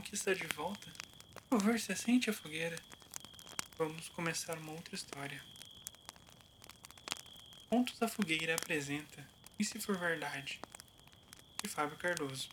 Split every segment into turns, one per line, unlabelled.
que está de volta. Por favor, se assente a fogueira. Vamos começar uma outra história. Contos da Fogueira apresenta E se for verdade? De Fábio Cardoso.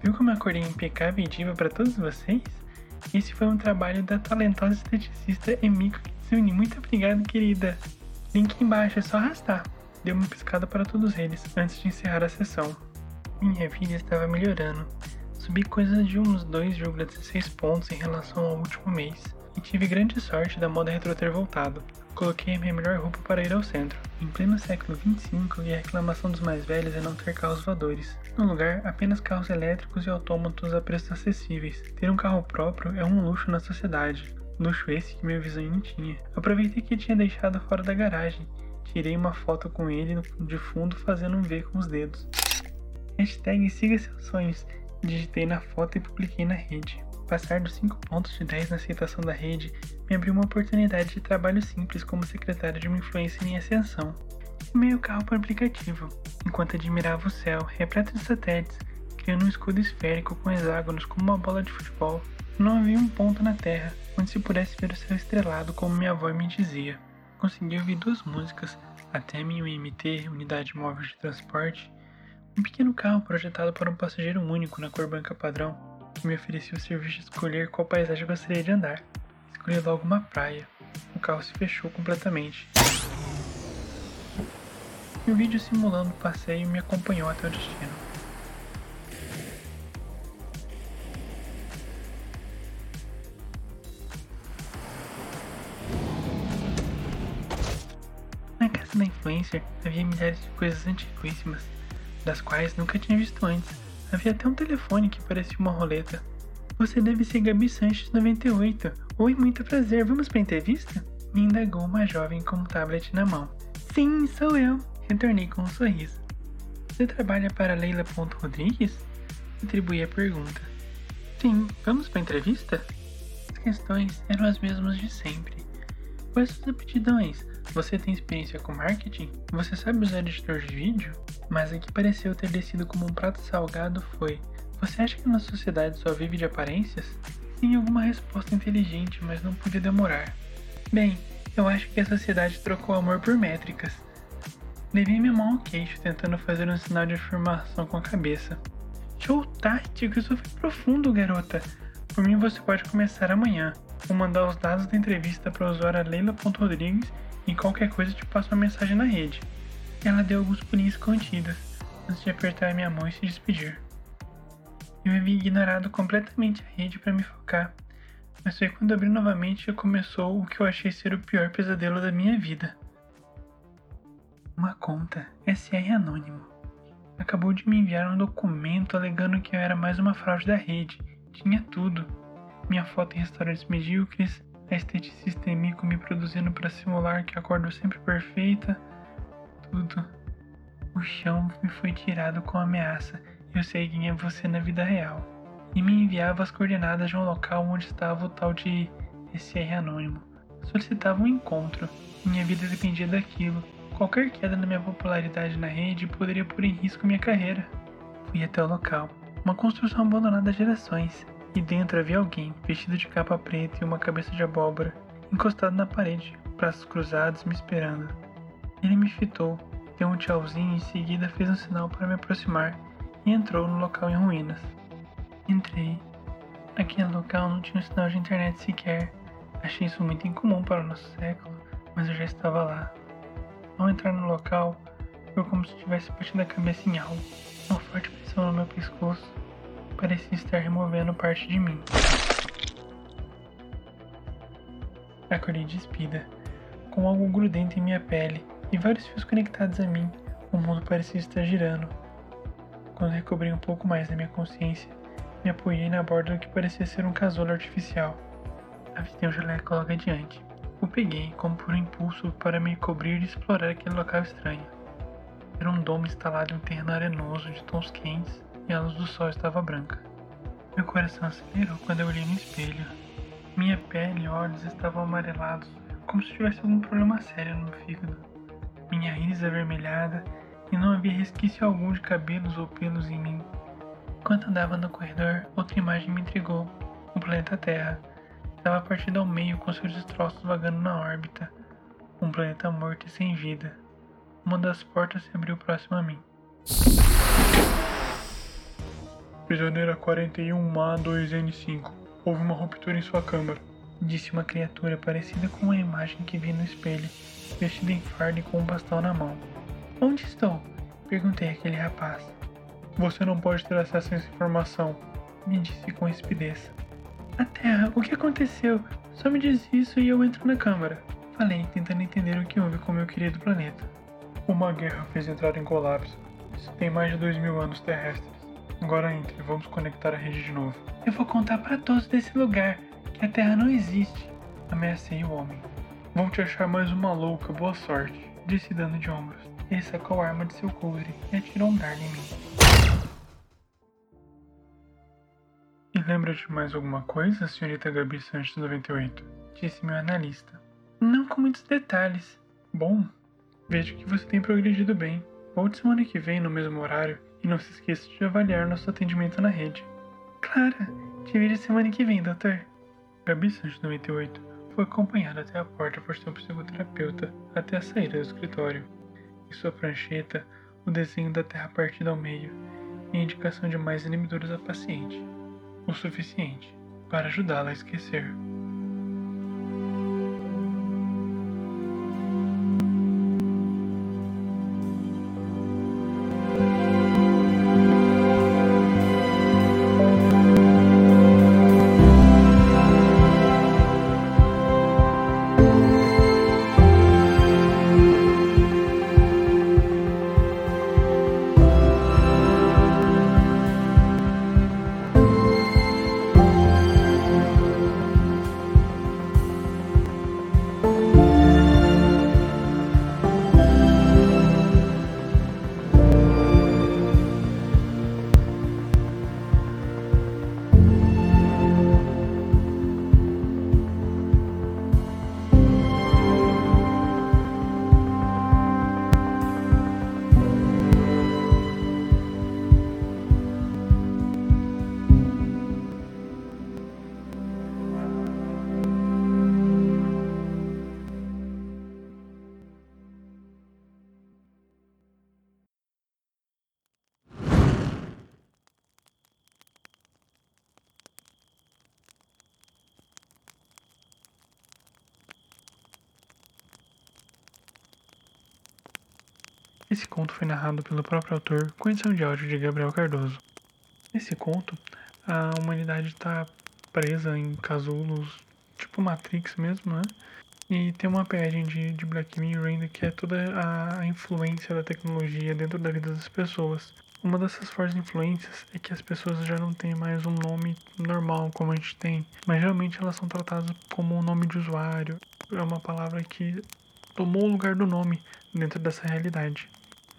Viu como acordei impecável e diva para todos vocês? Esse foi um trabalho da talentosa esteticista Emiko Kitsune. Muito obrigado, querida. Link embaixo, é só arrastar. Deu uma piscada para todos eles antes de encerrar a sessão. Minha vida estava melhorando. Subi coisas de uns 2,16 pontos em relação ao último mês. E tive grande sorte da moda retro ter voltado. Coloquei a minha melhor roupa para ir ao centro. Em pleno século XXV, e a reclamação dos mais velhos é não ter carros voadores. No lugar, apenas carros elétricos e autômatos a preços acessíveis. Ter um carro próprio é um luxo na sociedade. Luxo esse que meu vizinho tinha. Aproveitei que tinha deixado fora da garagem. Tirei uma foto com ele de fundo fazendo um V com os dedos. Hashtag siga seus sonhos. Digitei na foto e publiquei na rede. Passar dos 5 pontos de 10 na aceitação da rede me abriu uma oportunidade de trabalho simples como secretário de uma influência em ascensão. Meio carro para aplicativo, enquanto admirava o céu, repleto de satélites, criando um escudo esférico com hexágonos como uma bola de futebol. Não havia um ponto na Terra onde se pudesse ver o céu estrelado como minha avó me dizia. Consegui ouvir duas músicas, até minha UMT, Unidade Móvel de Transporte, um pequeno carro projetado para um passageiro único na cor branca padrão, que me oferecia o serviço de escolher qual paisagem gostaria de andar. Escolhi logo uma praia. O carro se fechou completamente. E o vídeo simulando o passeio me acompanhou até o destino. Na casa da influencer havia milhares de coisas antiquíssimas, das quais nunca tinha visto antes Havia até um telefone que parecia uma roleta. Você deve ser Gabi Sanches 98. Oi, muito prazer, vamos pra entrevista? Me indagou uma jovem com um tablet na mão. Sim, sou eu, retornei com um sorriso. Você trabalha para Leila Rodrigues? Atribuí a pergunta. Sim, vamos pra entrevista? As questões eram as mesmas de sempre. Quais suas aptidões? Você tem experiência com marketing? Você sabe usar editor de vídeo? Mas o que pareceu ter descido como um prato salgado foi: Você acha que na sociedade só vive de aparências? Tem alguma resposta inteligente, mas não podia demorar. Bem, eu acho que a sociedade trocou amor por métricas. Levei minha mão ao queixo, tentando fazer um sinal de afirmação com a cabeça. Show tático, isso foi profundo, garota. Por mim, você pode começar amanhã. Vou mandar os dados da entrevista para a usuária Leila.rodrigues e qualquer coisa te passo uma mensagem na rede. Ela deu alguns pulinhos contidos antes de apertar minha mão e se despedir. Eu havia ignorado completamente a rede para me focar, mas foi quando abri novamente que começou o que eu achei ser o pior pesadelo da minha vida. Uma conta SR anônimo acabou de me enviar um documento alegando que eu era mais uma fraude da rede. Tinha tudo: minha foto em restaurantes medíocres, a esteticista Emiko me produzindo para simular que acordo sempre perfeita tudo. O chão me foi tirado com ameaça. Eu sei quem é você na vida real. E me enviava as coordenadas de um local onde estava o tal de SR Anônimo. Solicitava um encontro. Minha vida dependia daquilo. Qualquer queda na minha popularidade na rede poderia pôr em risco minha carreira. Fui até o local. Uma construção abandonada há gerações. E dentro havia alguém, vestido de capa preta e uma cabeça de abóbora, encostado na parede, braços cruzados, me esperando. Ele me fitou, deu um tchauzinho e em seguida fez um sinal para me aproximar e entrou no local em ruínas. Entrei. Naquele local não tinha um sinal de internet sequer. Achei isso muito incomum para o nosso século, mas eu já estava lá. Ao entrar no local, foi como se tivesse batido a cabeça em algo. Uma forte pressão no meu pescoço parecia estar removendo parte de mim. Acordei despida, com algo grudento em minha pele e vários fios conectados a mim. O mundo parecia estar girando. Quando recobrei um pouco mais da minha consciência, me apoiei na borda do que parecia ser um casulo artificial. Avistei um jaleco logo adiante. O peguei como por um impulso para me cobrir e explorar aquele local estranho. Era um domo instalado em um terreno arenoso de tons quentes e a luz do sol estava branca. Meu coração acelerou quando eu olhei no espelho. Minha pele e olhos estavam amarelados, como se tivesse algum problema sério no meu fígado. Minha íris avermelhada e não havia resquício algum de cabelos ou pelos em mim. Enquanto andava no corredor, outra imagem me intrigou. O planeta Terra estava partido ao meio com seus destroços vagando na órbita. Um planeta morto e sem vida. Uma das portas se abriu próximo a mim.
Prisioneira 41A2N5. Houve uma ruptura em sua câmara.
Disse uma criatura parecida com a imagem que vi no espelho, vestida em farda e com um bastão na mão. Onde estou? Perguntei àquele rapaz.
Você não pode ter acesso a essa informação,
me disse com espidez. A Terra, o que aconteceu? Só me diz isso e eu entro na câmara. Falei, tentando entender o que houve com meu querido planeta.
Uma guerra fez entrar em colapso. Isso tem mais de dois mil anos terrestres. Agora entre, vamos conectar a rede de novo.
Eu vou contar para todos desse lugar que a Terra não existe. Ameacei o homem.
Vão te achar mais uma louca, boa sorte, disse dando de ombros.
Ele sacou a arma de seu coure e atirou um dardo em mim.
E lembra de mais alguma coisa, senhorita Gabi Santos 98?
Disse meu analista. Não com muitos detalhes.
Bom, vejo que você tem progredido bem. Volte semana que vem no mesmo horário e não se esqueça de avaliar nosso atendimento na rede.
Claro, te vejo semana que vem, doutor.
Gabi Santos 98 foi acompanhada até a porta por seu psicoterapeuta até a saída do escritório. Em sua prancheta, o desenho da terra partida ao meio e a indicação de mais inibidores a paciente, o suficiente para ajudá-la a esquecer.
Esse conto foi narrado pelo próprio autor com edição de áudio de Gabriel Cardoso. Nesse conto, a humanidade está presa em casulos, tipo Matrix mesmo, né? E tem uma pegadinha de, de Black Mirror ainda que é toda a influência da tecnologia dentro da vida das pessoas. Uma dessas fortes influências é que as pessoas já não têm mais um nome normal como a gente tem, mas realmente elas são tratadas como um nome de usuário. É uma palavra que tomou o lugar do nome dentro dessa realidade.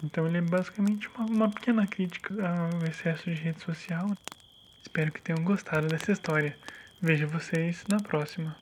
Então ele é basicamente uma, uma pequena crítica ao excesso de rede social. Espero que tenham gostado dessa história. Vejo vocês na próxima.